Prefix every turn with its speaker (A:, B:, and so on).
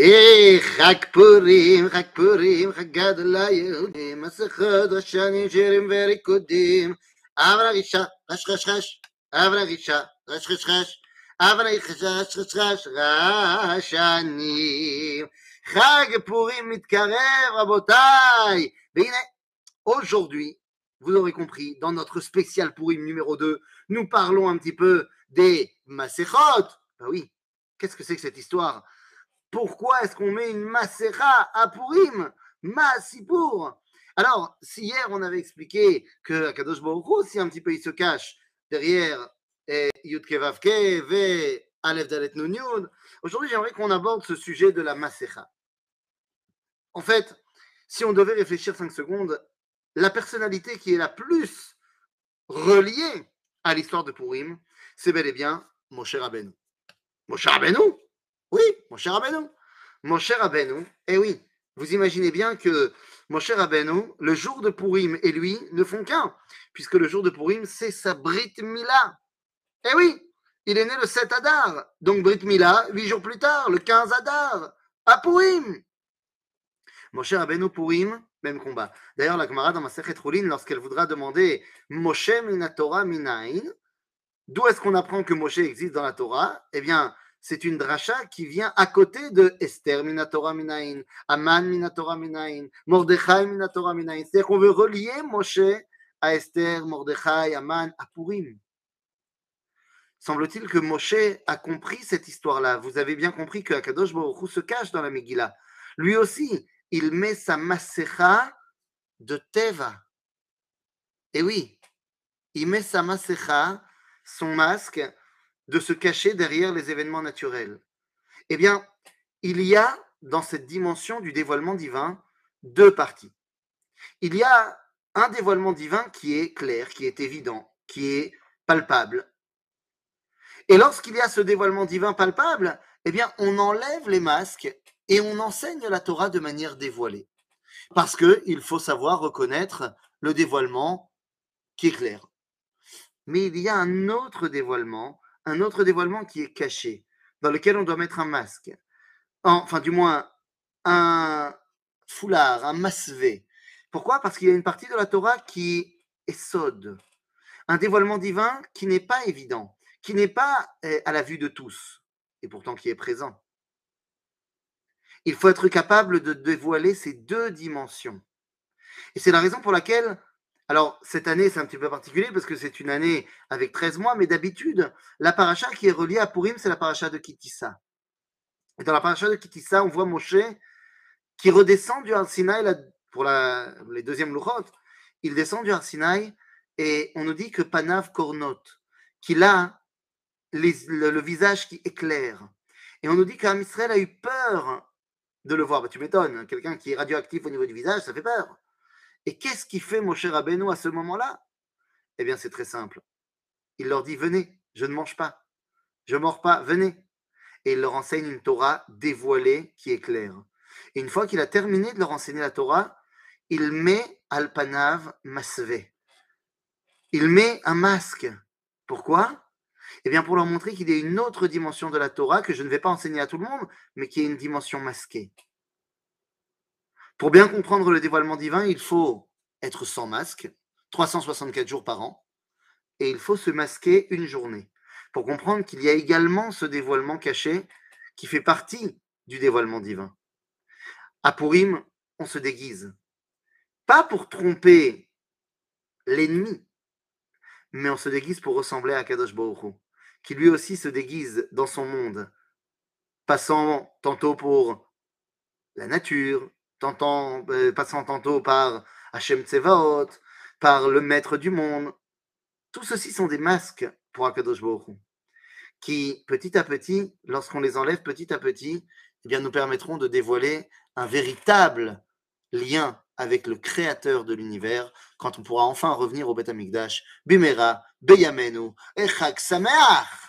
A: Eh, Chag Purim, Chag Purim, Chag Gadol LaYehudim, Masechot Hashanim Shirim Verikudim, Avra Risha, Rash Rash Rash, Avra Risha, Rash Rash Rash, Avra Risha, Rash Rash Rash, Rashanim. Chag Purim Mitkarev, Rabotai. והנה, aujourd'hui, vous aurez compris, dans notre spécial Purim numéro 2, nous parlons un petit peu des Masechot. Ben oui, qu'est-ce que c'est que cette histoire Pourquoi est-ce qu'on met une Masera à Purim Masipour Alors, si hier on avait expliqué que Akadosh Baruch Hu, si un petit peu il se cache derrière eh, Yud Kevavke, Ve Aleph Dalet aujourd'hui j'aimerais qu'on aborde ce sujet de la Masera. En fait, si on devait réfléchir 5 secondes, la personnalité qui est la plus reliée à l'histoire de Purim, c'est bel et bien Moshe Rabbeinu. Moshe Rabbeinu? Oui, mon cher Rabbeinu. Mon cher Rabbeinu, eh oui, vous imaginez bien que mon cher Rabbeinu, le jour de Purim et lui ne font qu'un, puisque le jour de Purim, c'est sa Brit Mila. Eh oui, il est né le 7 Adar, donc Brit Mila, huit jours plus tard, le 15 Adar, à Purim. Mon cher Rabbeinu, Purim, même combat. D'ailleurs, la camarade dans ma Roulin, lorsqu'elle voudra demander Moshe Minatora Minain, d'où est-ce qu'on apprend que Moshe existe dans la Torah? Eh bien, c'est une dracha qui vient à côté de Esther Minatora Minain, Aman Minatora Minain, Mordechai Minatora Minain. C'est-à-dire qu'on veut relier Moshe à Esther, Mordechai, Aman, à Purim. Semble-t-il que Moshe a compris cette histoire-là. Vous avez bien compris que Akadosh Baruch se cache dans la Megillah. Lui aussi, il met sa masecha de Teva. Et oui, il met sa masecha, son masque, de se cacher derrière les événements naturels Eh bien, il y a dans cette dimension du dévoilement divin deux parties. Il y a un dévoilement divin qui est clair, qui est évident, qui est palpable. Et lorsqu'il y a ce dévoilement divin palpable, eh bien, on enlève les masques et on enseigne la Torah de manière dévoilée. Parce qu'il faut savoir reconnaître le dévoilement qui est clair. Mais il y a un autre dévoilement un autre dévoilement qui est caché, dans lequel on doit mettre un masque. Enfin, du moins, un foulard, un masvé. Pourquoi? Parce qu'il y a une partie de la Torah qui est sode. Un dévoilement divin qui n'est pas évident, qui n'est pas eh, à la vue de tous, et pourtant qui est présent. Il faut être capable de dévoiler ces deux dimensions. Et c'est la raison pour laquelle alors, cette année, c'est un petit peu particulier parce que c'est une année avec 13 mois, mais d'habitude, la paracha qui est reliée à Purim, c'est la paracha de Kitissa. Et dans la paracha de Kitissa, on voit Moshe qui redescend du Har pour les deuxièmes louchot. Il descend du Har et on nous dit que Panav Kornot, qu'il a le, visage qui éclaire. Et on nous dit qu'Amisraël a eu peur de le voir. Bah, tu m'étonnes, quelqu'un qui est radioactif au niveau du visage, ça fait peur. Et qu'est-ce qui fait mon cher Rabbeinu à ce moment-là? Eh bien, c'est très simple. Il leur dit Venez, je ne mange pas. Je ne mords pas, venez. Et il leur enseigne une Torah dévoilée qui est claire. Et une fois qu'il a terminé de leur enseigner la Torah, il met Alpanav Masve. Il met un masque. Pourquoi? Eh bien, pour leur montrer qu'il y a une autre dimension de la Torah que je ne vais pas enseigner à tout le monde, mais qui est une dimension masquée. Pour bien comprendre le dévoilement divin, il faut être sans masque, 364 jours par an, et il faut se masquer une journée, pour comprendre qu'il y a également ce dévoilement caché qui fait partie du dévoilement divin. À Purim, on se déguise, pas pour tromper l'ennemi, mais on se déguise pour ressembler à Kadosh Baruch qui lui aussi se déguise dans son monde, passant tantôt pour la nature, euh, passant tantôt par Hachem Tsevaot, par le maître du monde. Tout ceci sont des masques pour Akadosh Baruch qui, petit à petit, lorsqu'on les enlève petit à petit, eh bien, nous permettront de dévoiler un véritable lien avec le créateur de l'univers quand on pourra enfin revenir au Beth Amikdash, Bimera, Beyamenu, Echak Sameach.